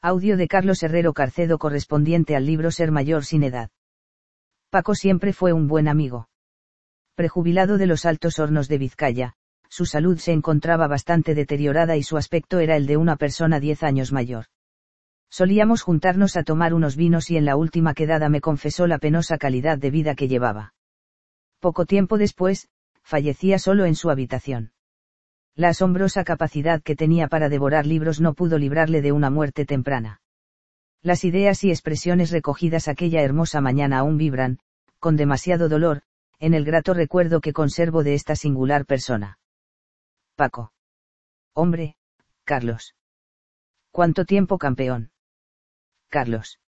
Audio de Carlos Herrero Carcedo correspondiente al libro Ser mayor sin edad. Paco siempre fue un buen amigo. Prejubilado de los altos hornos de Vizcaya, su salud se encontraba bastante deteriorada y su aspecto era el de una persona diez años mayor. Solíamos juntarnos a tomar unos vinos y en la última quedada me confesó la penosa calidad de vida que llevaba. Poco tiempo después, fallecía solo en su habitación. La asombrosa capacidad que tenía para devorar libros no pudo librarle de una muerte temprana. Las ideas y expresiones recogidas aquella hermosa mañana aún vibran, con demasiado dolor, en el grato recuerdo que conservo de esta singular persona. Paco. Hombre, Carlos. ¿Cuánto tiempo campeón? Carlos.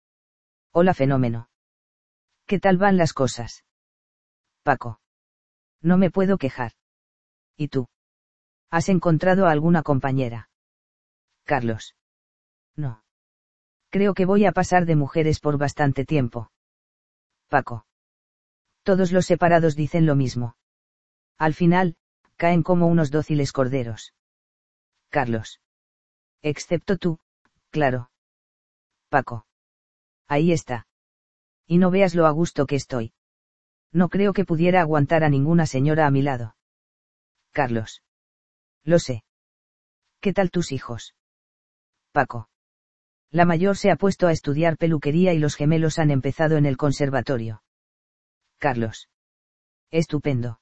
Hola fenómeno. ¿Qué tal van las cosas? Paco. No me puedo quejar. ¿Y tú? ¿Has encontrado a alguna compañera? Carlos. No. Creo que voy a pasar de mujeres por bastante tiempo. Paco. Todos los separados dicen lo mismo. Al final, caen como unos dóciles corderos. Carlos. Excepto tú, claro. Paco. Ahí está. Y no veas lo a gusto que estoy. No creo que pudiera aguantar a ninguna señora a mi lado. Carlos. Lo sé. ¿Qué tal tus hijos? Paco. La mayor se ha puesto a estudiar peluquería y los gemelos han empezado en el conservatorio. Carlos. Estupendo.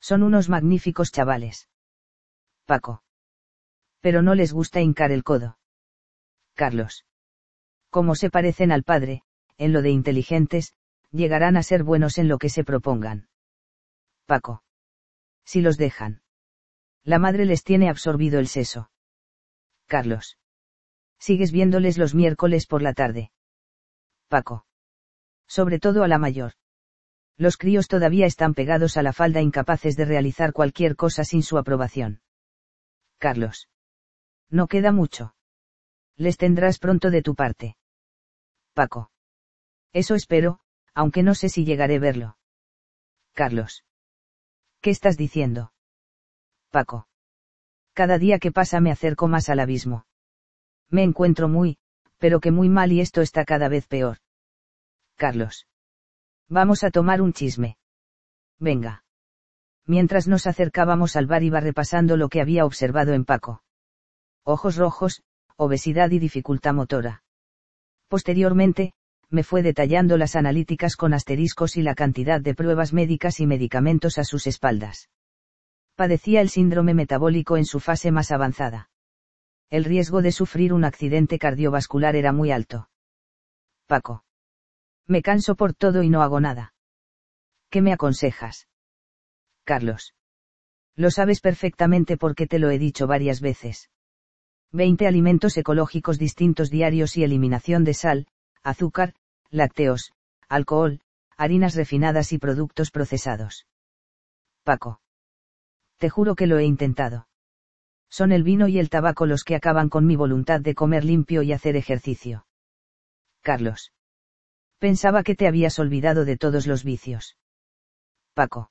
Son unos magníficos chavales. Paco. Pero no les gusta hincar el codo. Carlos. Como se parecen al padre, en lo de inteligentes, llegarán a ser buenos en lo que se propongan. Paco. Si los dejan. La madre les tiene absorbido el seso. Carlos. Sigues viéndoles los miércoles por la tarde. Paco. Sobre todo a la mayor. Los críos todavía están pegados a la falda incapaces de realizar cualquier cosa sin su aprobación. Carlos. No queda mucho. Les tendrás pronto de tu parte. Paco. Eso espero, aunque no sé si llegaré a verlo. Carlos. ¿Qué estás diciendo? Paco. Cada día que pasa me acerco más al abismo. Me encuentro muy, pero que muy mal y esto está cada vez peor. Carlos. Vamos a tomar un chisme. Venga. Mientras nos acercábamos al bar iba repasando lo que había observado en Paco. Ojos rojos, obesidad y dificultad motora. Posteriormente, me fue detallando las analíticas con asteriscos y la cantidad de pruebas médicas y medicamentos a sus espaldas padecía el síndrome metabólico en su fase más avanzada. El riesgo de sufrir un accidente cardiovascular era muy alto. Paco. Me canso por todo y no hago nada. ¿Qué me aconsejas? Carlos. Lo sabes perfectamente porque te lo he dicho varias veces. 20 alimentos ecológicos distintos diarios y eliminación de sal, azúcar, lácteos, alcohol, harinas refinadas y productos procesados. Paco. Te juro que lo he intentado. Son el vino y el tabaco los que acaban con mi voluntad de comer limpio y hacer ejercicio. Carlos. Pensaba que te habías olvidado de todos los vicios. Paco.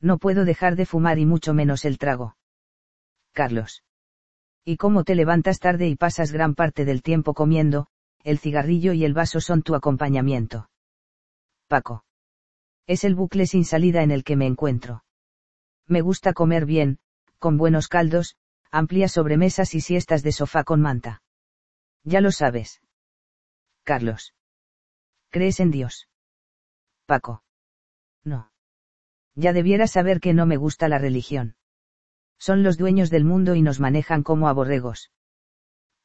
No puedo dejar de fumar y mucho menos el trago. Carlos. ¿Y cómo te levantas tarde y pasas gran parte del tiempo comiendo, el cigarrillo y el vaso son tu acompañamiento? Paco. Es el bucle sin salida en el que me encuentro. Me gusta comer bien, con buenos caldos, amplias sobremesas y siestas de sofá con manta. Ya lo sabes. Carlos. ¿Crees en Dios? Paco. No. Ya debieras saber que no me gusta la religión. Son los dueños del mundo y nos manejan como aborregos.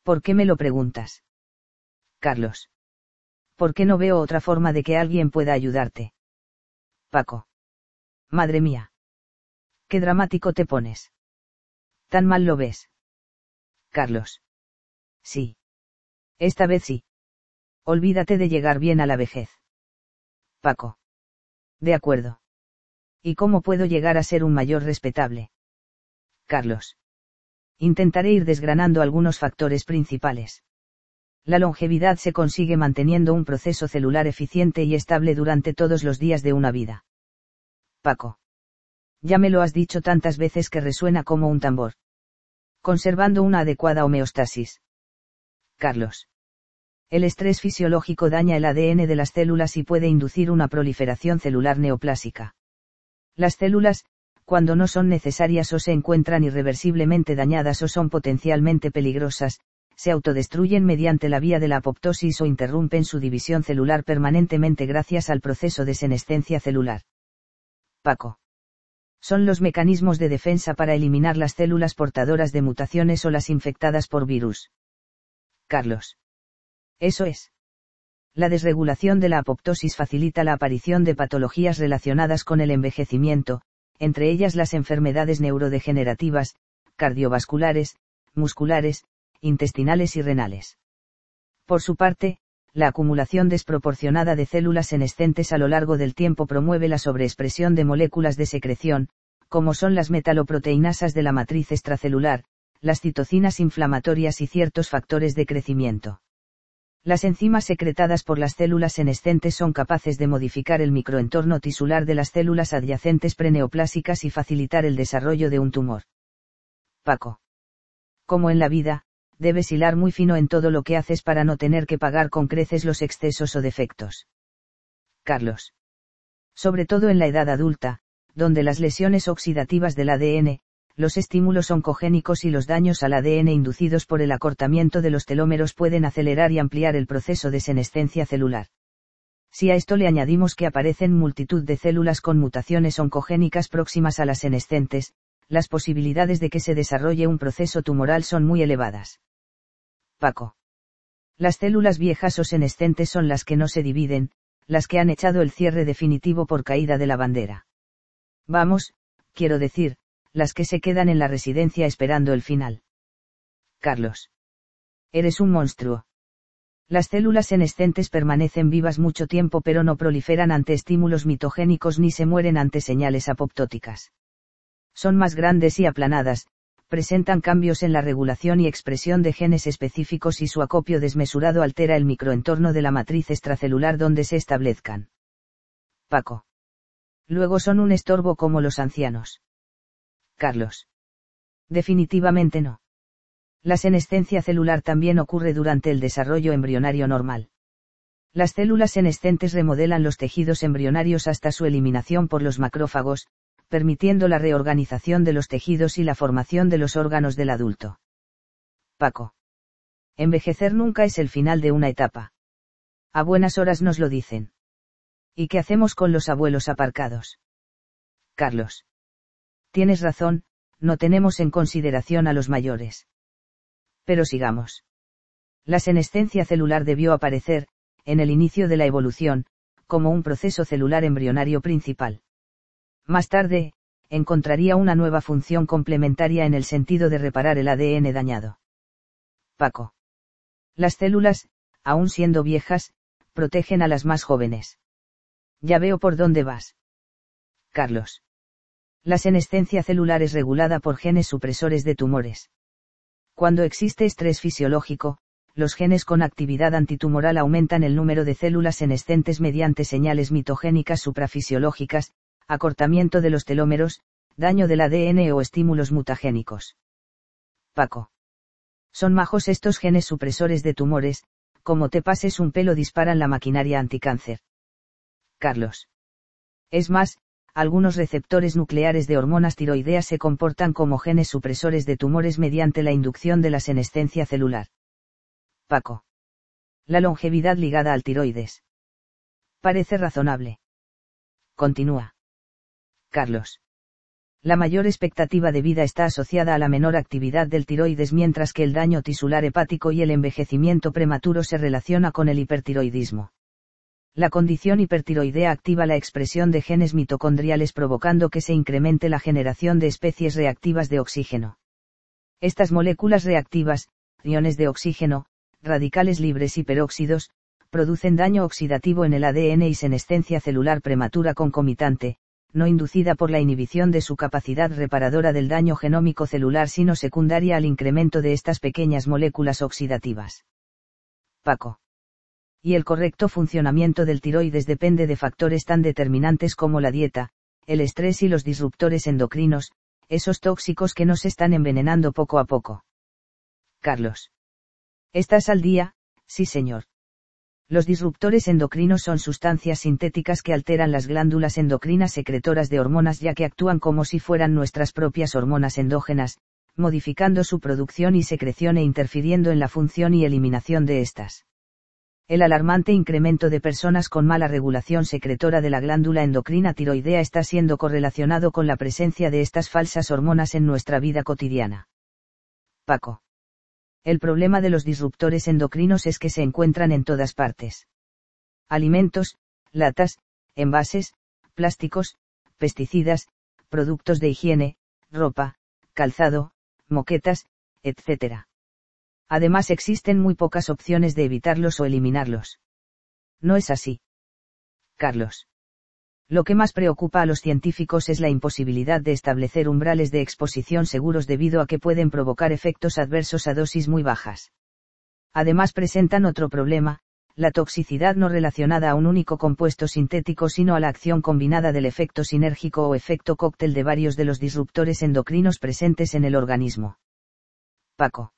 ¿Por qué me lo preguntas? Carlos. ¿Por qué no veo otra forma de que alguien pueda ayudarte? Paco. Madre mía. Qué dramático te pones. Tan mal lo ves. Carlos. Sí. Esta vez sí. Olvídate de llegar bien a la vejez. Paco. De acuerdo. ¿Y cómo puedo llegar a ser un mayor respetable? Carlos. Intentaré ir desgranando algunos factores principales. La longevidad se consigue manteniendo un proceso celular eficiente y estable durante todos los días de una vida. Paco ya me lo has dicho tantas veces que resuena como un tambor. Conservando una adecuada homeostasis. Carlos. El estrés fisiológico daña el ADN de las células y puede inducir una proliferación celular neoplásica. Las células, cuando no son necesarias o se encuentran irreversiblemente dañadas o son potencialmente peligrosas, se autodestruyen mediante la vía de la apoptosis o interrumpen su división celular permanentemente gracias al proceso de senescencia celular. Paco. Son los mecanismos de defensa para eliminar las células portadoras de mutaciones o las infectadas por virus. Carlos. Eso es. La desregulación de la apoptosis facilita la aparición de patologías relacionadas con el envejecimiento, entre ellas las enfermedades neurodegenerativas, cardiovasculares, musculares, intestinales y renales. Por su parte, la acumulación desproporcionada de células senescentes a lo largo del tiempo promueve la sobreexpresión de moléculas de secreción, como son las metaloproteinasas de la matriz extracelular, las citocinas inflamatorias y ciertos factores de crecimiento. Las enzimas secretadas por las células senescentes son capaces de modificar el microentorno tisular de las células adyacentes preneoplásicas y facilitar el desarrollo de un tumor. Paco. Como en la vida, debes hilar muy fino en todo lo que haces para no tener que pagar con creces los excesos o defectos. Carlos. Sobre todo en la edad adulta, donde las lesiones oxidativas del ADN, los estímulos oncogénicos y los daños al ADN inducidos por el acortamiento de los telómeros pueden acelerar y ampliar el proceso de senescencia celular. Si a esto le añadimos que aparecen multitud de células con mutaciones oncogénicas próximas a las senescentes, las posibilidades de que se desarrolle un proceso tumoral son muy elevadas. Paco. Las células viejas o senescentes son las que no se dividen, las que han echado el cierre definitivo por caída de la bandera. Vamos, quiero decir, las que se quedan en la residencia esperando el final. Carlos. Eres un monstruo. Las células senescentes permanecen vivas mucho tiempo pero no proliferan ante estímulos mitogénicos ni se mueren ante señales apoptóticas. Son más grandes y aplanadas, presentan cambios en la regulación y expresión de genes específicos y su acopio desmesurado altera el microentorno de la matriz extracelular donde se establezcan. Paco. Luego son un estorbo como los ancianos. Carlos. Definitivamente no. La senescencia celular también ocurre durante el desarrollo embrionario normal. Las células senescentes remodelan los tejidos embrionarios hasta su eliminación por los macrófagos, permitiendo la reorganización de los tejidos y la formación de los órganos del adulto. Paco. Envejecer nunca es el final de una etapa. A buenas horas nos lo dicen. ¿Y qué hacemos con los abuelos aparcados? Carlos. Tienes razón, no tenemos en consideración a los mayores. Pero sigamos. La senescencia celular debió aparecer, en el inicio de la evolución, como un proceso celular embrionario principal. Más tarde, encontraría una nueva función complementaria en el sentido de reparar el ADN dañado. Paco. Las células, aun siendo viejas, protegen a las más jóvenes. Ya veo por dónde vas. Carlos. La senescencia celular es regulada por genes supresores de tumores. Cuando existe estrés fisiológico, los genes con actividad antitumoral aumentan el número de células senescentes mediante señales mitogénicas suprafisiológicas, acortamiento de los telómeros, daño del ADN o estímulos mutagénicos. Paco. Son majos estos genes supresores de tumores, como te pases un pelo disparan la maquinaria anticáncer. Carlos. Es más, algunos receptores nucleares de hormonas tiroideas se comportan como genes supresores de tumores mediante la inducción de la senescencia celular. Paco. La longevidad ligada al tiroides. Parece razonable. Continúa. Carlos. La mayor expectativa de vida está asociada a la menor actividad del tiroides mientras que el daño tisular hepático y el envejecimiento prematuro se relaciona con el hipertiroidismo. La condición hipertiroidea activa la expresión de genes mitocondriales provocando que se incremente la generación de especies reactivas de oxígeno. Estas moléculas reactivas, iones de oxígeno, radicales libres y peróxidos, producen daño oxidativo en el ADN y senescencia celular prematura concomitante, no inducida por la inhibición de su capacidad reparadora del daño genómico celular sino secundaria al incremento de estas pequeñas moléculas oxidativas. Paco. Y el correcto funcionamiento del tiroides depende de factores tan determinantes como la dieta, el estrés y los disruptores endocrinos, esos tóxicos que nos están envenenando poco a poco. Carlos. Estás al día, sí señor. Los disruptores endocrinos son sustancias sintéticas que alteran las glándulas endocrinas secretoras de hormonas ya que actúan como si fueran nuestras propias hormonas endógenas, modificando su producción y secreción e interfiriendo en la función y eliminación de estas. El alarmante incremento de personas con mala regulación secretora de la glándula endocrina tiroidea está siendo correlacionado con la presencia de estas falsas hormonas en nuestra vida cotidiana. Paco. El problema de los disruptores endocrinos es que se encuentran en todas partes. Alimentos, latas, envases, plásticos, pesticidas, productos de higiene, ropa, calzado, moquetas, etc. Además existen muy pocas opciones de evitarlos o eliminarlos. No es así. Carlos. Lo que más preocupa a los científicos es la imposibilidad de establecer umbrales de exposición seguros debido a que pueden provocar efectos adversos a dosis muy bajas. Además presentan otro problema, la toxicidad no relacionada a un único compuesto sintético sino a la acción combinada del efecto sinérgico o efecto cóctel de varios de los disruptores endocrinos presentes en el organismo. Paco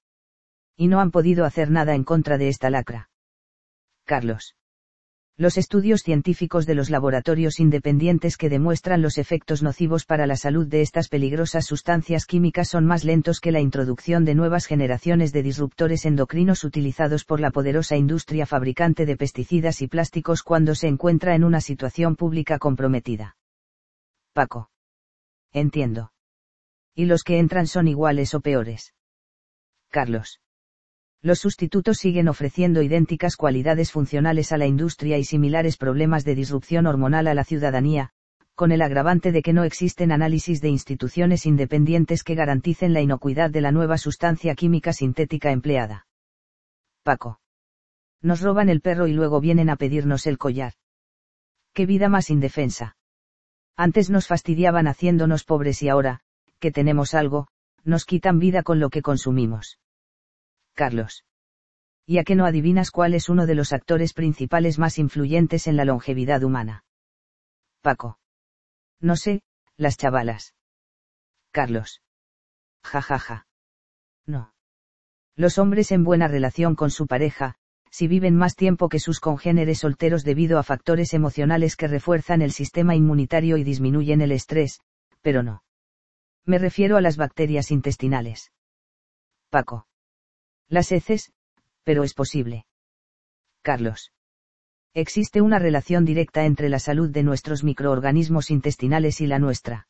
y no han podido hacer nada en contra de esta lacra. Carlos. Los estudios científicos de los laboratorios independientes que demuestran los efectos nocivos para la salud de estas peligrosas sustancias químicas son más lentos que la introducción de nuevas generaciones de disruptores endocrinos utilizados por la poderosa industria fabricante de pesticidas y plásticos cuando se encuentra en una situación pública comprometida. Paco. Entiendo. ¿Y los que entran son iguales o peores? Carlos los sustitutos siguen ofreciendo idénticas cualidades funcionales a la industria y similares problemas de disrupción hormonal a la ciudadanía, con el agravante de que no existen análisis de instituciones independientes que garanticen la inocuidad de la nueva sustancia química sintética empleada. Paco. Nos roban el perro y luego vienen a pedirnos el collar. Qué vida más indefensa. Antes nos fastidiaban haciéndonos pobres y ahora, que tenemos algo, nos quitan vida con lo que consumimos. Carlos. ¿Y a qué no adivinas cuál es uno de los actores principales más influyentes en la longevidad humana? Paco. No sé, las chavalas. Carlos. Ja ja ja. No. Los hombres en buena relación con su pareja, si viven más tiempo que sus congéneres solteros debido a factores emocionales que refuerzan el sistema inmunitario y disminuyen el estrés, pero no. Me refiero a las bacterias intestinales. Paco. Las heces, pero es posible. Carlos. Existe una relación directa entre la salud de nuestros microorganismos intestinales y la nuestra.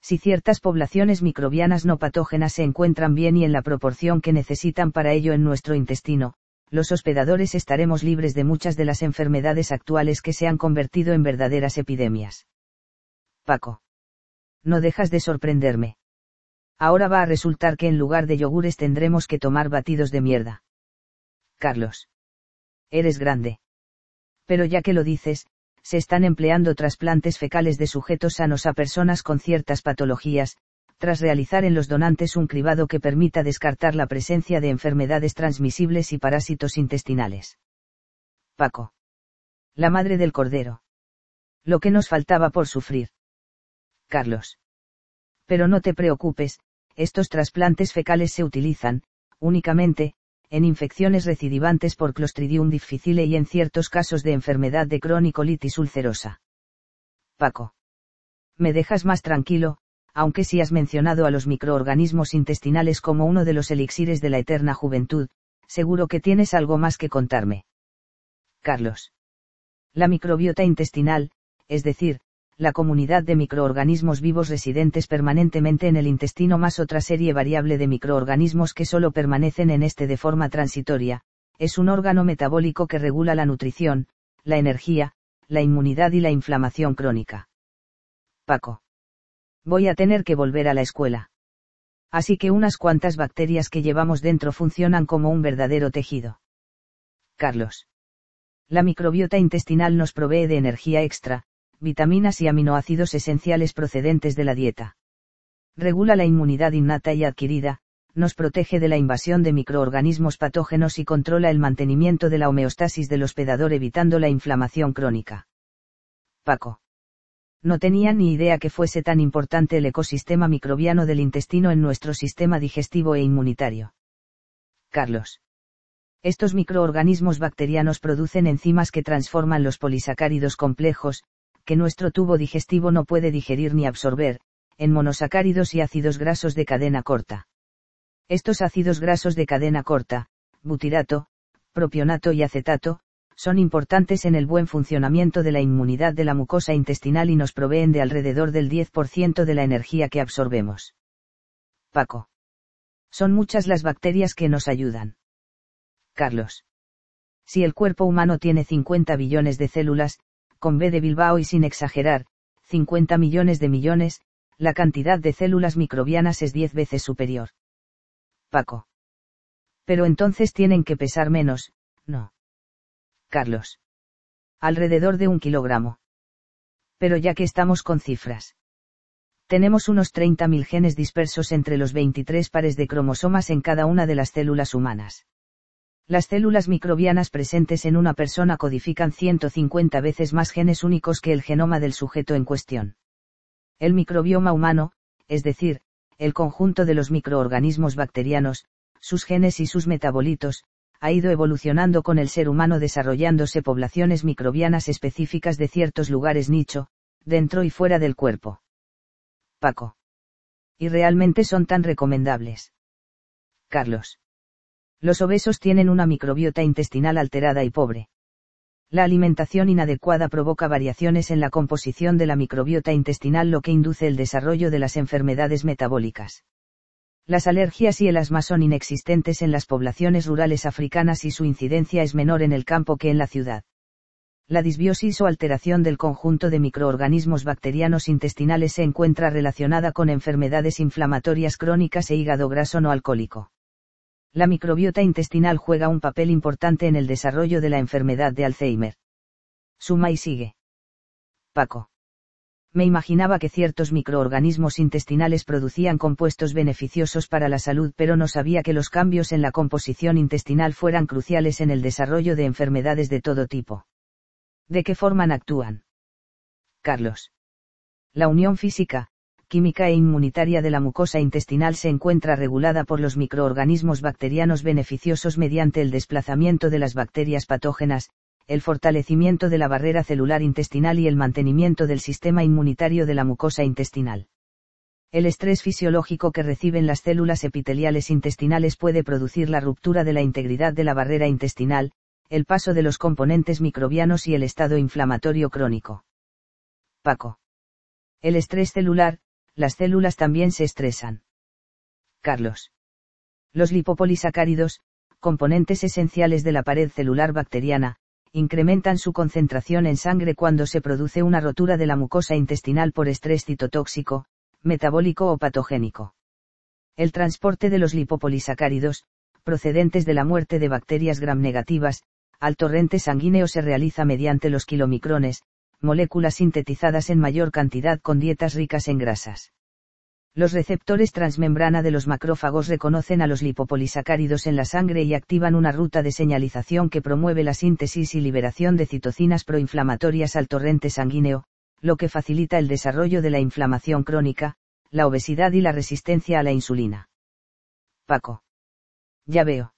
Si ciertas poblaciones microbianas no patógenas se encuentran bien y en la proporción que necesitan para ello en nuestro intestino, los hospedadores estaremos libres de muchas de las enfermedades actuales que se han convertido en verdaderas epidemias. Paco. No dejas de sorprenderme. Ahora va a resultar que en lugar de yogures tendremos que tomar batidos de mierda. Carlos. Eres grande. Pero ya que lo dices, se están empleando trasplantes fecales de sujetos sanos a personas con ciertas patologías, tras realizar en los donantes un cribado que permita descartar la presencia de enfermedades transmisibles y parásitos intestinales. Paco. La madre del cordero. Lo que nos faltaba por sufrir. Carlos. Pero no te preocupes, estos trasplantes fecales se utilizan, únicamente, en infecciones recidivantes por Clostridium difficile y en ciertos casos de enfermedad de cronicolitis ulcerosa. Paco. Me dejas más tranquilo, aunque si has mencionado a los microorganismos intestinales como uno de los elixires de la eterna juventud, seguro que tienes algo más que contarme. Carlos. La microbiota intestinal, es decir, la comunidad de microorganismos vivos residentes permanentemente en el intestino más otra serie variable de microorganismos que solo permanecen en este de forma transitoria, es un órgano metabólico que regula la nutrición, la energía, la inmunidad y la inflamación crónica. Paco. Voy a tener que volver a la escuela. Así que unas cuantas bacterias que llevamos dentro funcionan como un verdadero tejido. Carlos. La microbiota intestinal nos provee de energía extra, vitaminas y aminoácidos esenciales procedentes de la dieta. Regula la inmunidad innata y adquirida, nos protege de la invasión de microorganismos patógenos y controla el mantenimiento de la homeostasis del hospedador evitando la inflamación crónica. Paco. No tenía ni idea que fuese tan importante el ecosistema microbiano del intestino en nuestro sistema digestivo e inmunitario. Carlos. Estos microorganismos bacterianos producen enzimas que transforman los polisacáridos complejos, que nuestro tubo digestivo no puede digerir ni absorber, en monosacáridos y ácidos grasos de cadena corta. Estos ácidos grasos de cadena corta, butirato, propionato y acetato, son importantes en el buen funcionamiento de la inmunidad de la mucosa intestinal y nos proveen de alrededor del 10% de la energía que absorbemos. Paco. Son muchas las bacterias que nos ayudan. Carlos. Si el cuerpo humano tiene 50 billones de células, con B de Bilbao y sin exagerar, 50 millones de millones, la cantidad de células microbianas es 10 veces superior. Paco. Pero entonces tienen que pesar menos, ¿no? Carlos. Alrededor de un kilogramo. Pero ya que estamos con cifras. Tenemos unos 30.000 genes dispersos entre los 23 pares de cromosomas en cada una de las células humanas. Las células microbianas presentes en una persona codifican 150 veces más genes únicos que el genoma del sujeto en cuestión. El microbioma humano, es decir, el conjunto de los microorganismos bacterianos, sus genes y sus metabolitos, ha ido evolucionando con el ser humano desarrollándose poblaciones microbianas específicas de ciertos lugares nicho, dentro y fuera del cuerpo. Paco. Y realmente son tan recomendables. Carlos. Los obesos tienen una microbiota intestinal alterada y pobre. La alimentación inadecuada provoca variaciones en la composición de la microbiota intestinal lo que induce el desarrollo de las enfermedades metabólicas. Las alergias y el asma son inexistentes en las poblaciones rurales africanas y su incidencia es menor en el campo que en la ciudad. La disbiosis o alteración del conjunto de microorganismos bacterianos intestinales se encuentra relacionada con enfermedades inflamatorias crónicas e hígado graso no alcohólico. La microbiota intestinal juega un papel importante en el desarrollo de la enfermedad de Alzheimer. Suma y sigue. Paco me imaginaba que ciertos microorganismos intestinales producían compuestos beneficiosos para la salud, pero no sabía que los cambios en la composición intestinal fueran cruciales en el desarrollo de enfermedades de todo tipo. ¿De qué forma actúan? Carlos. La unión física, química e inmunitaria de la mucosa intestinal se encuentra regulada por los microorganismos bacterianos beneficiosos mediante el desplazamiento de las bacterias patógenas, el fortalecimiento de la barrera celular intestinal y el mantenimiento del sistema inmunitario de la mucosa intestinal. El estrés fisiológico que reciben las células epiteliales intestinales puede producir la ruptura de la integridad de la barrera intestinal, el paso de los componentes microbianos y el estado inflamatorio crónico. Paco. El estrés celular, las células también se estresan. Carlos. Los lipopolisacáridos, componentes esenciales de la pared celular bacteriana, incrementan su concentración en sangre cuando se produce una rotura de la mucosa intestinal por estrés citotóxico, metabólico o patogénico. El transporte de los lipopolisacáridos, procedentes de la muerte de bacterias gram negativas, al torrente sanguíneo se realiza mediante los kilomicrones, moléculas sintetizadas en mayor cantidad con dietas ricas en grasas. Los receptores transmembrana de los macrófagos reconocen a los lipopolisacáridos en la sangre y activan una ruta de señalización que promueve la síntesis y liberación de citocinas proinflamatorias al torrente sanguíneo, lo que facilita el desarrollo de la inflamación crónica, la obesidad y la resistencia a la insulina. Paco. Ya veo.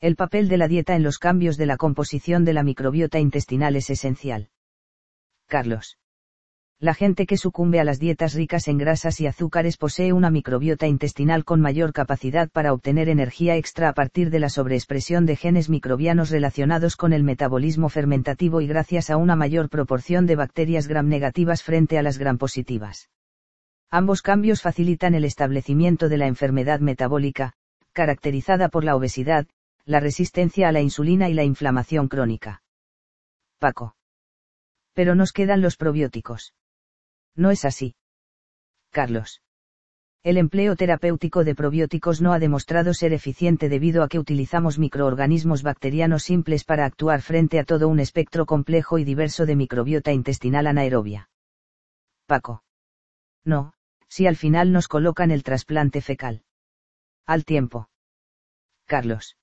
El papel de la dieta en los cambios de la composición de la microbiota intestinal es esencial. Carlos. La gente que sucumbe a las dietas ricas en grasas y azúcares posee una microbiota intestinal con mayor capacidad para obtener energía extra a partir de la sobreexpresión de genes microbianos relacionados con el metabolismo fermentativo y gracias a una mayor proporción de bacterias gram negativas frente a las gram positivas. Ambos cambios facilitan el establecimiento de la enfermedad metabólica, caracterizada por la obesidad, la resistencia a la insulina y la inflamación crónica. Paco. Pero nos quedan los probióticos. No es así. Carlos. El empleo terapéutico de probióticos no ha demostrado ser eficiente debido a que utilizamos microorganismos bacterianos simples para actuar frente a todo un espectro complejo y diverso de microbiota intestinal anaerobia. Paco. No, si al final nos colocan el trasplante fecal. Al tiempo. Carlos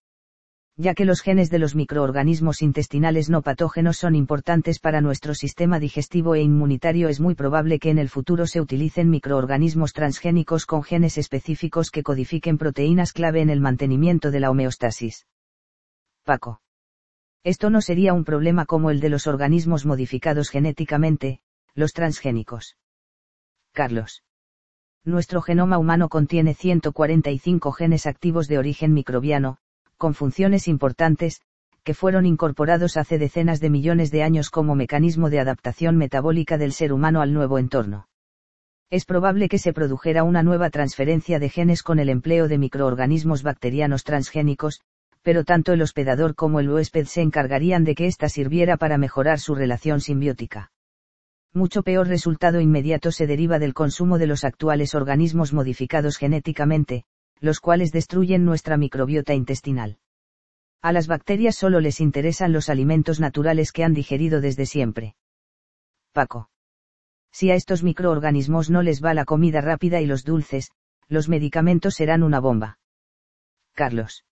ya que los genes de los microorganismos intestinales no patógenos son importantes para nuestro sistema digestivo e inmunitario, es muy probable que en el futuro se utilicen microorganismos transgénicos con genes específicos que codifiquen proteínas clave en el mantenimiento de la homeostasis. Paco. Esto no sería un problema como el de los organismos modificados genéticamente, los transgénicos. Carlos. Nuestro genoma humano contiene 145 genes activos de origen microbiano, con funciones importantes, que fueron incorporados hace decenas de millones de años como mecanismo de adaptación metabólica del ser humano al nuevo entorno. Es probable que se produjera una nueva transferencia de genes con el empleo de microorganismos bacterianos transgénicos, pero tanto el hospedador como el huésped se encargarían de que ésta sirviera para mejorar su relación simbiótica. Mucho peor resultado inmediato se deriva del consumo de los actuales organismos modificados genéticamente, los cuales destruyen nuestra microbiota intestinal. A las bacterias solo les interesan los alimentos naturales que han digerido desde siempre. Paco. Si a estos microorganismos no les va la comida rápida y los dulces, los medicamentos serán una bomba. Carlos.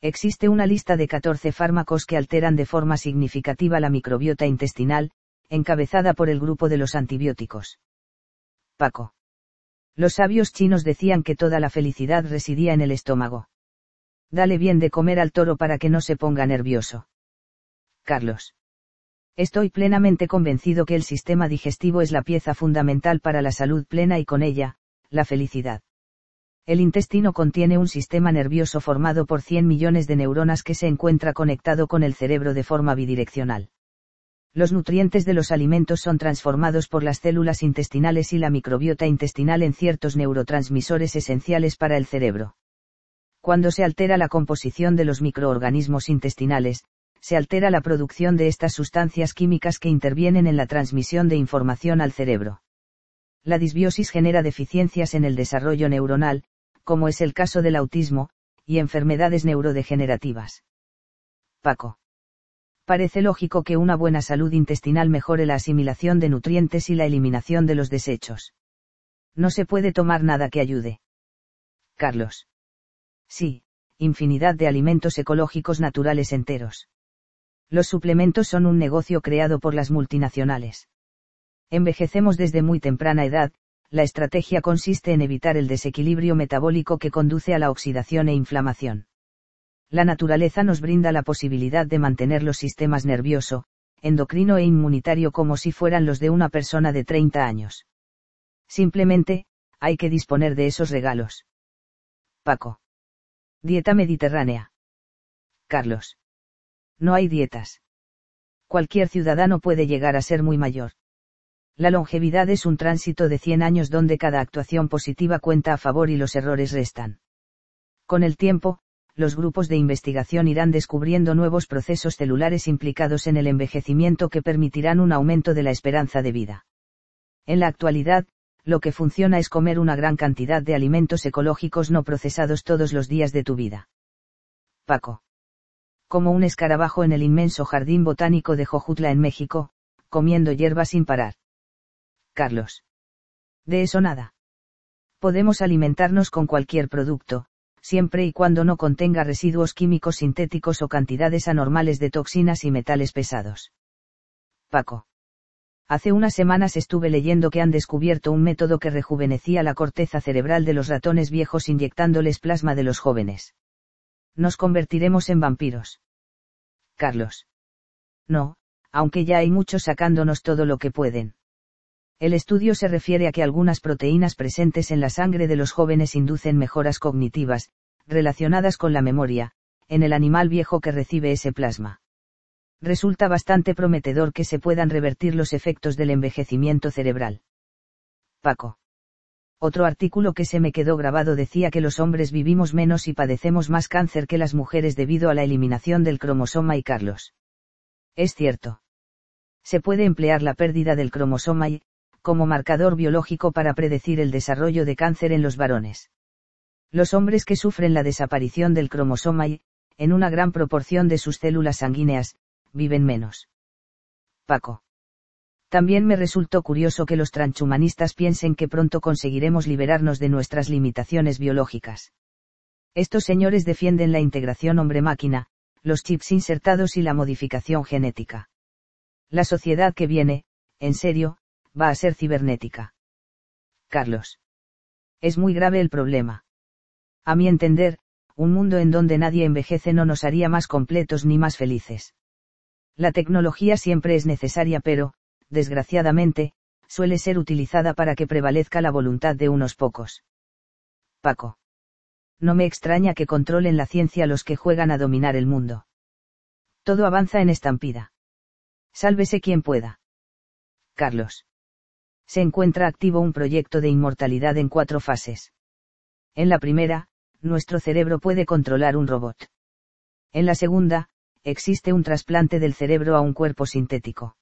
Existe una lista de 14 fármacos que alteran de forma significativa la microbiota intestinal, encabezada por el grupo de los antibióticos. Paco. Los sabios chinos decían que toda la felicidad residía en el estómago. Dale bien de comer al toro para que no se ponga nervioso. Carlos. Estoy plenamente convencido que el sistema digestivo es la pieza fundamental para la salud plena y con ella, la felicidad. El intestino contiene un sistema nervioso formado por 100 millones de neuronas que se encuentra conectado con el cerebro de forma bidireccional. Los nutrientes de los alimentos son transformados por las células intestinales y la microbiota intestinal en ciertos neurotransmisores esenciales para el cerebro. Cuando se altera la composición de los microorganismos intestinales, se altera la producción de estas sustancias químicas que intervienen en la transmisión de información al cerebro. La disbiosis genera deficiencias en el desarrollo neuronal, como es el caso del autismo, y enfermedades neurodegenerativas. Paco. Parece lógico que una buena salud intestinal mejore la asimilación de nutrientes y la eliminación de los desechos. No se puede tomar nada que ayude. Carlos. Sí, infinidad de alimentos ecológicos naturales enteros. Los suplementos son un negocio creado por las multinacionales. Envejecemos desde muy temprana edad, la estrategia consiste en evitar el desequilibrio metabólico que conduce a la oxidación e inflamación. La naturaleza nos brinda la posibilidad de mantener los sistemas nervioso, endocrino e inmunitario como si fueran los de una persona de 30 años. Simplemente, hay que disponer de esos regalos. Paco. Dieta mediterránea. Carlos. No hay dietas. Cualquier ciudadano puede llegar a ser muy mayor. La longevidad es un tránsito de 100 años donde cada actuación positiva cuenta a favor y los errores restan. Con el tiempo, los grupos de investigación irán descubriendo nuevos procesos celulares implicados en el envejecimiento que permitirán un aumento de la esperanza de vida. En la actualidad, lo que funciona es comer una gran cantidad de alimentos ecológicos no procesados todos los días de tu vida. Paco. Como un escarabajo en el inmenso jardín botánico de Jojutla en México, comiendo hierba sin parar. Carlos. De eso nada. Podemos alimentarnos con cualquier producto, siempre y cuando no contenga residuos químicos sintéticos o cantidades anormales de toxinas y metales pesados. Paco. Hace unas semanas estuve leyendo que han descubierto un método que rejuvenecía la corteza cerebral de los ratones viejos inyectándoles plasma de los jóvenes. Nos convertiremos en vampiros. Carlos. No, aunque ya hay muchos sacándonos todo lo que pueden. El estudio se refiere a que algunas proteínas presentes en la sangre de los jóvenes inducen mejoras cognitivas, relacionadas con la memoria, en el animal viejo que recibe ese plasma resulta bastante prometedor que se puedan revertir los efectos del envejecimiento cerebral. Paco. Otro artículo que se me quedó grabado decía que los hombres vivimos menos y padecemos más cáncer que las mujeres debido a la eliminación del cromosoma y Carlos. Es cierto. Se puede emplear la pérdida del cromosoma y, como marcador biológico para predecir el desarrollo de cáncer en los varones. Los hombres que sufren la desaparición del cromosoma y, en una gran proporción de sus células sanguíneas, viven menos. Paco. También me resultó curioso que los transhumanistas piensen que pronto conseguiremos liberarnos de nuestras limitaciones biológicas. Estos señores defienden la integración hombre-máquina, los chips insertados y la modificación genética. La sociedad que viene, en serio, va a ser cibernética. Carlos. Es muy grave el problema. A mi entender, un mundo en donde nadie envejece no nos haría más completos ni más felices. La tecnología siempre es necesaria pero, desgraciadamente, suele ser utilizada para que prevalezca la voluntad de unos pocos. Paco. No me extraña que controlen la ciencia los que juegan a dominar el mundo. Todo avanza en estampida. Sálvese quien pueda. Carlos. Se encuentra activo un proyecto de inmortalidad en cuatro fases. En la primera, nuestro cerebro puede controlar un robot. En la segunda, existe un trasplante del cerebro a un cuerpo sintético.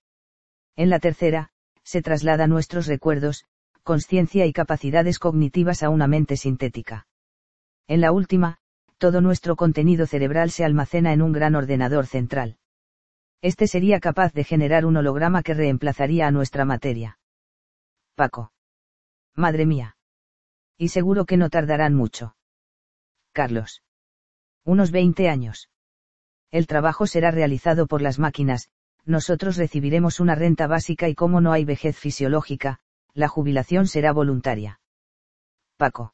En la tercera, se traslada nuestros recuerdos, conciencia y capacidades cognitivas a una mente sintética. En la última, todo nuestro contenido cerebral se almacena en un gran ordenador central. Este sería capaz de generar un holograma que reemplazaría a nuestra materia. Paco. Madre mía. Y seguro que no tardarán mucho. Carlos. Unos 20 años. El trabajo será realizado por las máquinas, nosotros recibiremos una renta básica y como no hay vejez fisiológica, la jubilación será voluntaria. Paco.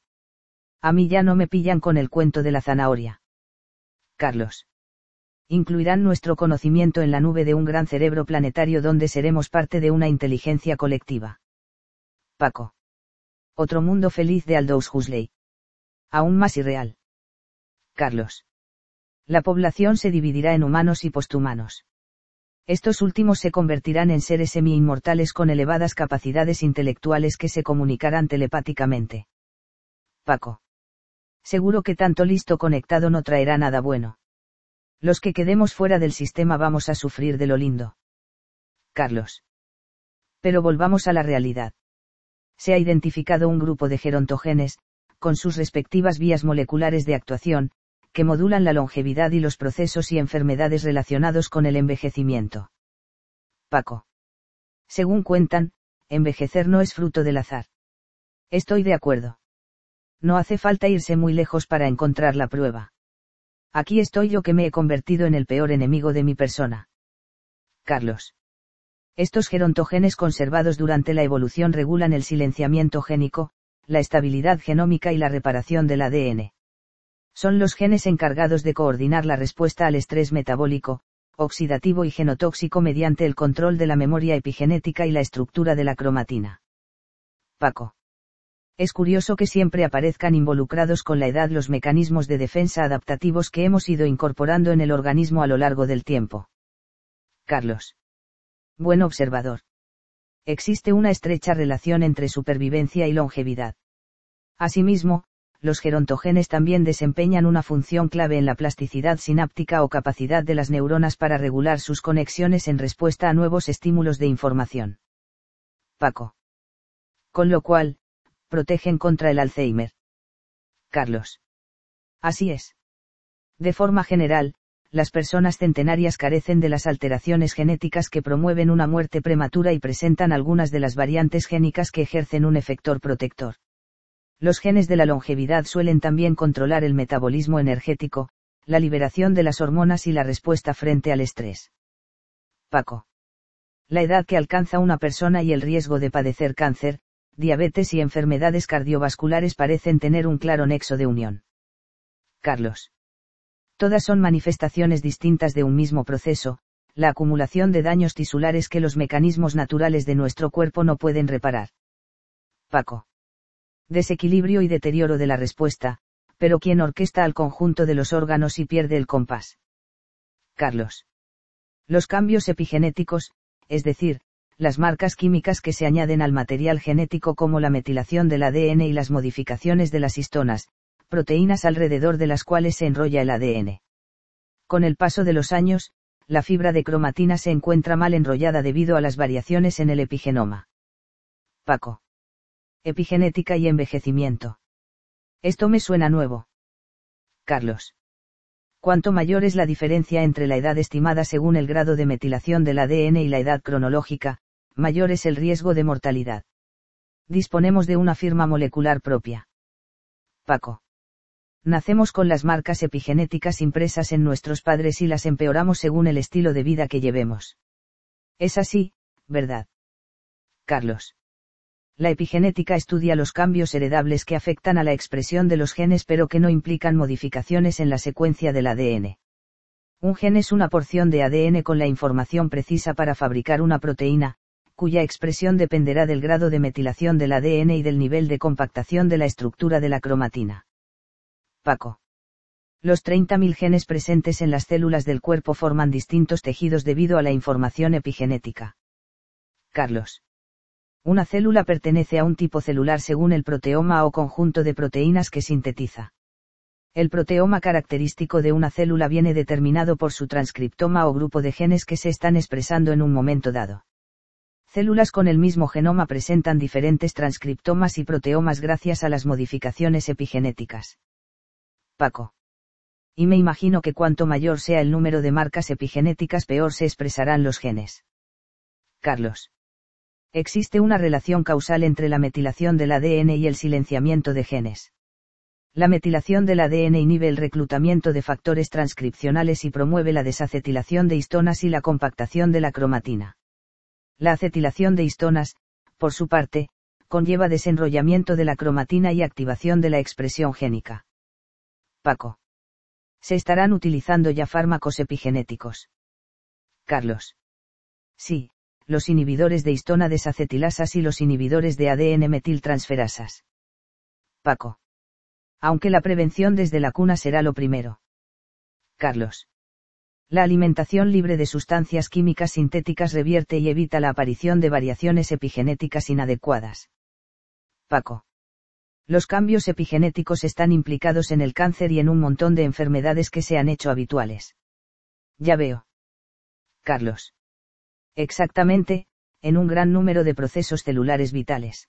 A mí ya no me pillan con el cuento de la zanahoria. Carlos. Incluirán nuestro conocimiento en la nube de un gran cerebro planetario donde seremos parte de una inteligencia colectiva. Paco. Otro mundo feliz de Aldous Huxley. Aún más irreal. Carlos. La población se dividirá en humanos y posthumanos. Estos últimos se convertirán en seres semi-inmortales con elevadas capacidades intelectuales que se comunicarán telepáticamente. Paco. Seguro que tanto listo conectado no traerá nada bueno. Los que quedemos fuera del sistema vamos a sufrir de lo lindo. Carlos. Pero volvamos a la realidad. Se ha identificado un grupo de gerontogenes, con sus respectivas vías moleculares de actuación, que modulan la longevidad y los procesos y enfermedades relacionados con el envejecimiento. Paco. Según cuentan, envejecer no es fruto del azar. Estoy de acuerdo. No hace falta irse muy lejos para encontrar la prueba. Aquí estoy yo que me he convertido en el peor enemigo de mi persona. Carlos. Estos gerontogenes conservados durante la evolución regulan el silenciamiento génico, la estabilidad genómica y la reparación del ADN son los genes encargados de coordinar la respuesta al estrés metabólico, oxidativo y genotóxico mediante el control de la memoria epigenética y la estructura de la cromatina. Paco. Es curioso que siempre aparezcan involucrados con la edad los mecanismos de defensa adaptativos que hemos ido incorporando en el organismo a lo largo del tiempo. Carlos. Buen observador. Existe una estrecha relación entre supervivencia y longevidad. Asimismo, los gerontogenes también desempeñan una función clave en la plasticidad sináptica o capacidad de las neuronas para regular sus conexiones en respuesta a nuevos estímulos de información. Paco. Con lo cual, protegen contra el Alzheimer. Carlos. Así es. De forma general, las personas centenarias carecen de las alteraciones genéticas que promueven una muerte prematura y presentan algunas de las variantes génicas que ejercen un efector protector. Los genes de la longevidad suelen también controlar el metabolismo energético, la liberación de las hormonas y la respuesta frente al estrés. Paco. La edad que alcanza una persona y el riesgo de padecer cáncer, diabetes y enfermedades cardiovasculares parecen tener un claro nexo de unión. Carlos. Todas son manifestaciones distintas de un mismo proceso, la acumulación de daños tisulares que los mecanismos naturales de nuestro cuerpo no pueden reparar. Paco desequilibrio y deterioro de la respuesta, pero quien orquesta al conjunto de los órganos y pierde el compás. Carlos. Los cambios epigenéticos, es decir, las marcas químicas que se añaden al material genético como la metilación del ADN y las modificaciones de las histonas, proteínas alrededor de las cuales se enrolla el ADN. Con el paso de los años, la fibra de cromatina se encuentra mal enrollada debido a las variaciones en el epigenoma. Paco epigenética y envejecimiento. Esto me suena nuevo. Carlos. Cuanto mayor es la diferencia entre la edad estimada según el grado de metilación del ADN y la edad cronológica, mayor es el riesgo de mortalidad. Disponemos de una firma molecular propia. Paco. Nacemos con las marcas epigenéticas impresas en nuestros padres y las empeoramos según el estilo de vida que llevemos. Es así, ¿verdad? Carlos. La epigenética estudia los cambios heredables que afectan a la expresión de los genes pero que no implican modificaciones en la secuencia del ADN. Un gen es una porción de ADN con la información precisa para fabricar una proteína, cuya expresión dependerá del grado de metilación del ADN y del nivel de compactación de la estructura de la cromatina. Paco. Los 30.000 genes presentes en las células del cuerpo forman distintos tejidos debido a la información epigenética. Carlos. Una célula pertenece a un tipo celular según el proteoma o conjunto de proteínas que sintetiza. El proteoma característico de una célula viene determinado por su transcriptoma o grupo de genes que se están expresando en un momento dado. Células con el mismo genoma presentan diferentes transcriptomas y proteomas gracias a las modificaciones epigenéticas. Paco. Y me imagino que cuanto mayor sea el número de marcas epigenéticas peor se expresarán los genes. Carlos. Existe una relación causal entre la metilación del ADN y el silenciamiento de genes. La metilación del ADN inhibe el reclutamiento de factores transcripcionales y promueve la desacetilación de histonas y la compactación de la cromatina. La acetilación de histonas, por su parte, conlleva desenrollamiento de la cromatina y activación de la expresión génica. Paco. Se estarán utilizando ya fármacos epigenéticos. Carlos. Sí, los inhibidores de histona desacetilasas y los inhibidores de ADN metiltransferasas. Paco. Aunque la prevención desde la cuna será lo primero. Carlos. La alimentación libre de sustancias químicas sintéticas revierte y evita la aparición de variaciones epigenéticas inadecuadas. Paco. Los cambios epigenéticos están implicados en el cáncer y en un montón de enfermedades que se han hecho habituales. Ya veo. Carlos. Exactamente, en un gran número de procesos celulares vitales.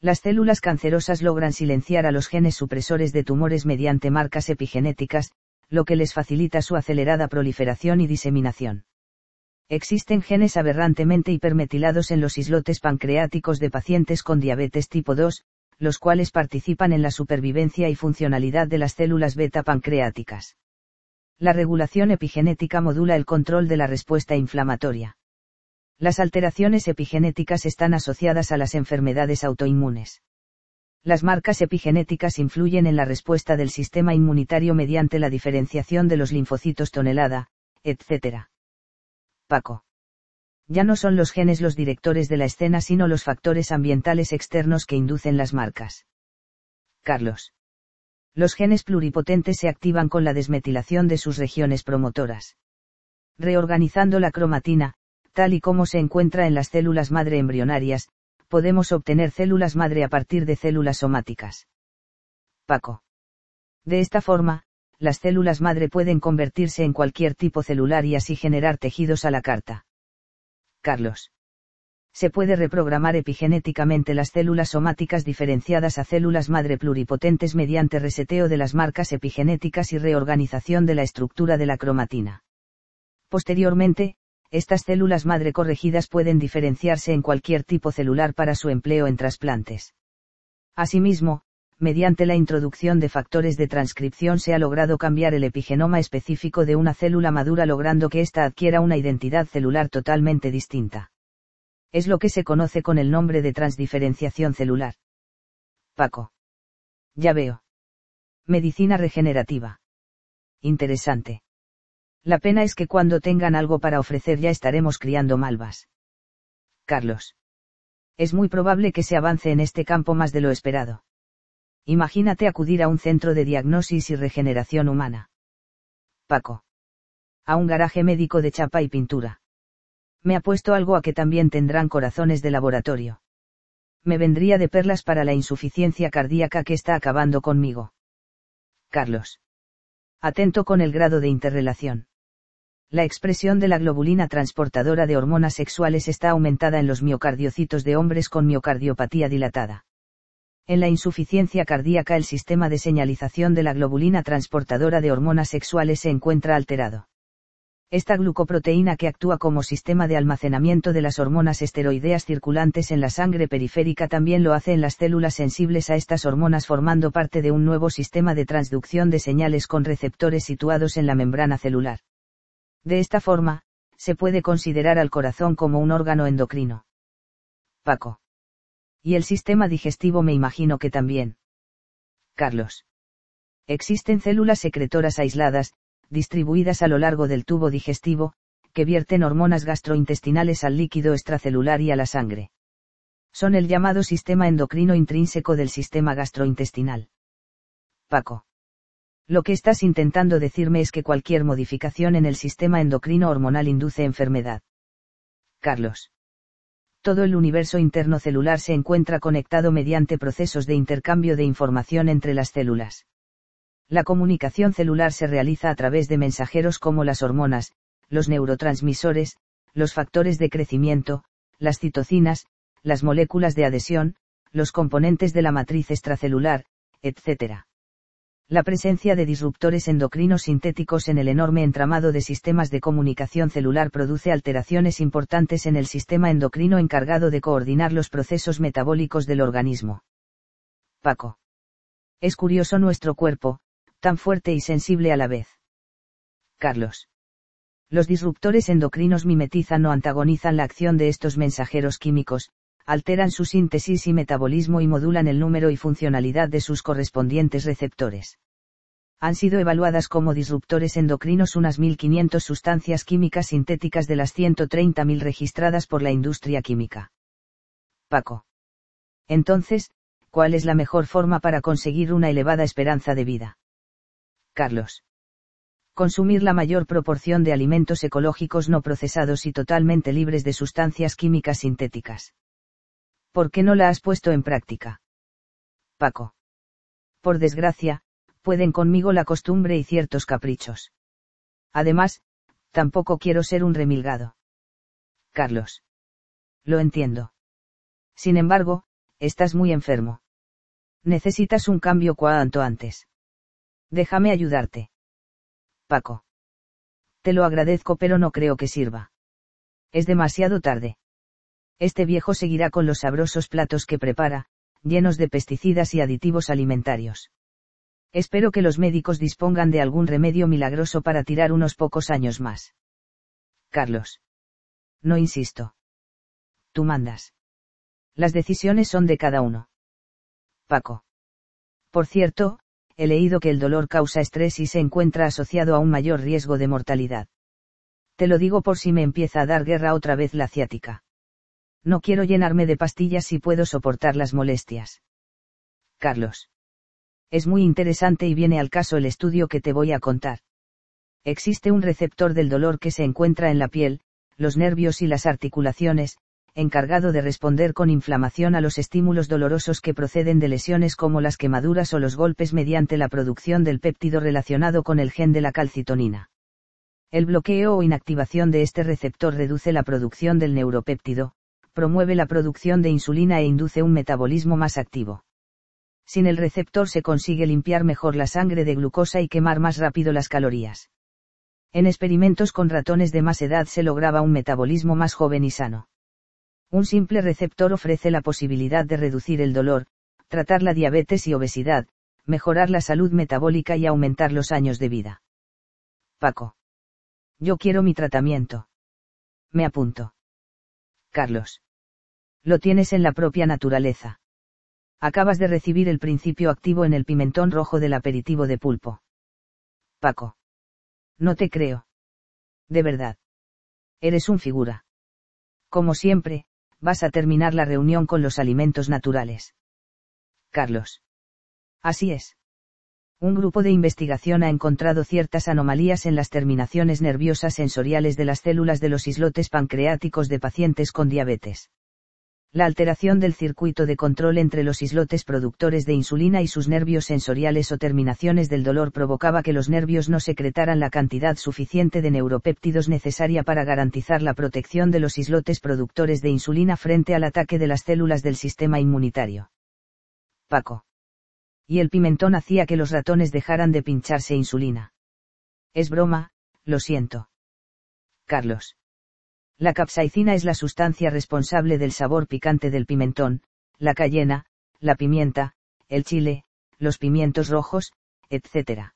Las células cancerosas logran silenciar a los genes supresores de tumores mediante marcas epigenéticas, lo que les facilita su acelerada proliferación y diseminación. Existen genes aberrantemente hipermetilados en los islotes pancreáticos de pacientes con diabetes tipo 2, los cuales participan en la supervivencia y funcionalidad de las células beta pancreáticas. La regulación epigenética modula el control de la respuesta inflamatoria. Las alteraciones epigenéticas están asociadas a las enfermedades autoinmunes. Las marcas epigenéticas influyen en la respuesta del sistema inmunitario mediante la diferenciación de los linfocitos tonelada, etc. Paco. Ya no son los genes los directores de la escena sino los factores ambientales externos que inducen las marcas. Carlos. Los genes pluripotentes se activan con la desmetilación de sus regiones promotoras. Reorganizando la cromatina, tal y como se encuentra en las células madre embrionarias, podemos obtener células madre a partir de células somáticas. Paco. De esta forma, las células madre pueden convertirse en cualquier tipo celular y así generar tejidos a la carta. Carlos. Se puede reprogramar epigenéticamente las células somáticas diferenciadas a células madre pluripotentes mediante reseteo de las marcas epigenéticas y reorganización de la estructura de la cromatina. Posteriormente, estas células madre corregidas pueden diferenciarse en cualquier tipo celular para su empleo en trasplantes. Asimismo, mediante la introducción de factores de transcripción se ha logrado cambiar el epigenoma específico de una célula madura logrando que ésta adquiera una identidad celular totalmente distinta. Es lo que se conoce con el nombre de transdiferenciación celular. Paco. Ya veo. Medicina regenerativa. Interesante. La pena es que cuando tengan algo para ofrecer ya estaremos criando malvas. Carlos. Es muy probable que se avance en este campo más de lo esperado. Imagínate acudir a un centro de diagnosis y regeneración humana. Paco. A un garaje médico de chapa y pintura. Me ha puesto algo a que también tendrán corazones de laboratorio. Me vendría de perlas para la insuficiencia cardíaca que está acabando conmigo. Carlos. Atento con el grado de interrelación. La expresión de la globulina transportadora de hormonas sexuales está aumentada en los miocardiocitos de hombres con miocardiopatía dilatada. En la insuficiencia cardíaca el sistema de señalización de la globulina transportadora de hormonas sexuales se encuentra alterado. Esta glucoproteína que actúa como sistema de almacenamiento de las hormonas esteroideas circulantes en la sangre periférica también lo hace en las células sensibles a estas hormonas formando parte de un nuevo sistema de transducción de señales con receptores situados en la membrana celular. De esta forma, se puede considerar al corazón como un órgano endocrino. Paco. Y el sistema digestivo me imagino que también. Carlos. Existen células secretoras aisladas, distribuidas a lo largo del tubo digestivo, que vierten hormonas gastrointestinales al líquido extracelular y a la sangre. Son el llamado sistema endocrino intrínseco del sistema gastrointestinal. Paco. Lo que estás intentando decirme es que cualquier modificación en el sistema endocrino hormonal induce enfermedad. Carlos. Todo el universo interno celular se encuentra conectado mediante procesos de intercambio de información entre las células. La comunicación celular se realiza a través de mensajeros como las hormonas, los neurotransmisores, los factores de crecimiento, las citocinas, las moléculas de adhesión, los componentes de la matriz extracelular, etc. La presencia de disruptores endocrinos sintéticos en el enorme entramado de sistemas de comunicación celular produce alteraciones importantes en el sistema endocrino encargado de coordinar los procesos metabólicos del organismo. Paco. Es curioso nuestro cuerpo, tan fuerte y sensible a la vez. Carlos. Los disruptores endocrinos mimetizan o antagonizan la acción de estos mensajeros químicos, alteran su síntesis y metabolismo y modulan el número y funcionalidad de sus correspondientes receptores. Han sido evaluadas como disruptores endocrinos unas 1.500 sustancias químicas sintéticas de las 130.000 registradas por la industria química. Paco. Entonces, ¿cuál es la mejor forma para conseguir una elevada esperanza de vida? Carlos. Consumir la mayor proporción de alimentos ecológicos no procesados y totalmente libres de sustancias químicas sintéticas. ¿Por qué no la has puesto en práctica? Paco. Por desgracia, pueden conmigo la costumbre y ciertos caprichos. Además, tampoco quiero ser un remilgado. Carlos. Lo entiendo. Sin embargo, estás muy enfermo. Necesitas un cambio cuanto antes. Déjame ayudarte. Paco. Te lo agradezco pero no creo que sirva. Es demasiado tarde. Este viejo seguirá con los sabrosos platos que prepara, llenos de pesticidas y aditivos alimentarios. Espero que los médicos dispongan de algún remedio milagroso para tirar unos pocos años más. Carlos. No insisto. Tú mandas. Las decisiones son de cada uno. Paco. Por cierto, he leído que el dolor causa estrés y se encuentra asociado a un mayor riesgo de mortalidad. Te lo digo por si me empieza a dar guerra otra vez la ciática. No quiero llenarme de pastillas si puedo soportar las molestias. Carlos. Es muy interesante y viene al caso el estudio que te voy a contar. Existe un receptor del dolor que se encuentra en la piel, los nervios y las articulaciones, encargado de responder con inflamación a los estímulos dolorosos que proceden de lesiones como las quemaduras o los golpes mediante la producción del péptido relacionado con el gen de la calcitonina. El bloqueo o inactivación de este receptor reduce la producción del neuropéptido, promueve la producción de insulina e induce un metabolismo más activo. Sin el receptor se consigue limpiar mejor la sangre de glucosa y quemar más rápido las calorías. En experimentos con ratones de más edad se lograba un metabolismo más joven y sano. Un simple receptor ofrece la posibilidad de reducir el dolor, tratar la diabetes y obesidad, mejorar la salud metabólica y aumentar los años de vida. Paco. Yo quiero mi tratamiento. Me apunto. Carlos. Lo tienes en la propia naturaleza. Acabas de recibir el principio activo en el pimentón rojo del aperitivo de pulpo. Paco. No te creo. De verdad. Eres un figura. Como siempre, vas a terminar la reunión con los alimentos naturales. Carlos. Así es. Un grupo de investigación ha encontrado ciertas anomalías en las terminaciones nerviosas sensoriales de las células de los islotes pancreáticos de pacientes con diabetes. La alteración del circuito de control entre los islotes productores de insulina y sus nervios sensoriales o terminaciones del dolor provocaba que los nervios no secretaran la cantidad suficiente de neuropéptidos necesaria para garantizar la protección de los islotes productores de insulina frente al ataque de las células del sistema inmunitario. Paco. Y el pimentón hacía que los ratones dejaran de pincharse insulina. Es broma, lo siento. Carlos. La capsaicina es la sustancia responsable del sabor picante del pimentón, la cayena, la pimienta, el chile, los pimientos rojos, etc.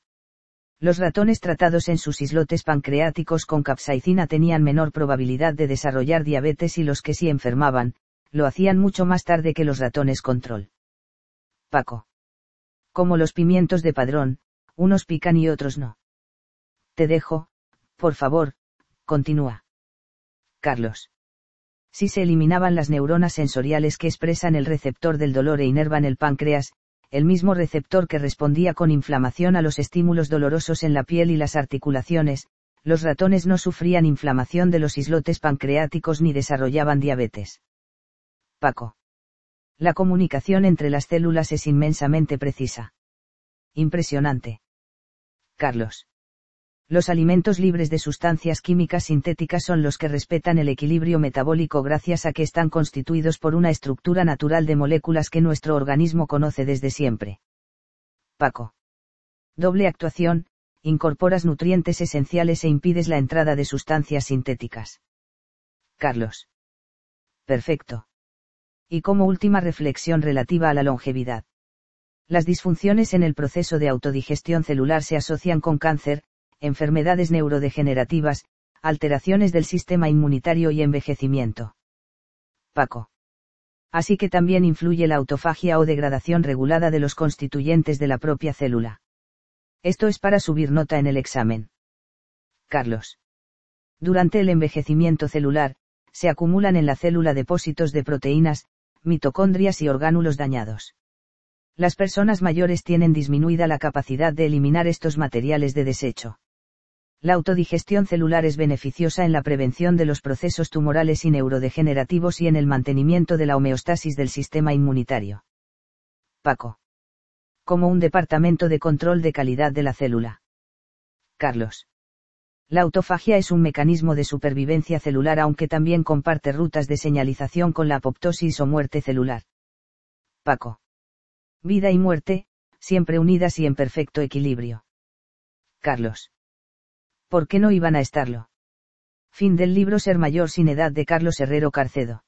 Los ratones tratados en sus islotes pancreáticos con capsaicina tenían menor probabilidad de desarrollar diabetes y los que sí enfermaban, Lo hacían mucho más tarde que los ratones control. Paco. Como los pimientos de padrón, unos pican y otros no. Te dejo, por favor, continúa. Carlos. Si se eliminaban las neuronas sensoriales que expresan el receptor del dolor e inervan el páncreas, el mismo receptor que respondía con inflamación a los estímulos dolorosos en la piel y las articulaciones, los ratones no sufrían inflamación de los islotes pancreáticos ni desarrollaban diabetes. Paco. La comunicación entre las células es inmensamente precisa. Impresionante. Carlos. Los alimentos libres de sustancias químicas sintéticas son los que respetan el equilibrio metabólico gracias a que están constituidos por una estructura natural de moléculas que nuestro organismo conoce desde siempre. Paco. Doble actuación, incorporas nutrientes esenciales e impides la entrada de sustancias sintéticas. Carlos. Perfecto. Y como última reflexión relativa a la longevidad. Las disfunciones en el proceso de autodigestión celular se asocian con cáncer, enfermedades neurodegenerativas, alteraciones del sistema inmunitario y envejecimiento. Paco. Así que también influye la autofagia o degradación regulada de los constituyentes de la propia célula. Esto es para subir nota en el examen. Carlos. Durante el envejecimiento celular, se acumulan en la célula depósitos de proteínas, mitocondrias y orgánulos dañados. Las personas mayores tienen disminuida la capacidad de eliminar estos materiales de desecho. La autodigestión celular es beneficiosa en la prevención de los procesos tumorales y neurodegenerativos y en el mantenimiento de la homeostasis del sistema inmunitario. Paco. Como un departamento de control de calidad de la célula. Carlos. La autofagia es un mecanismo de supervivencia celular aunque también comparte rutas de señalización con la apoptosis o muerte celular. Paco. Vida y muerte, siempre unidas y en perfecto equilibrio. Carlos. ¿Por qué no iban a estarlo? Fin del libro Ser mayor sin edad de Carlos Herrero Carcedo.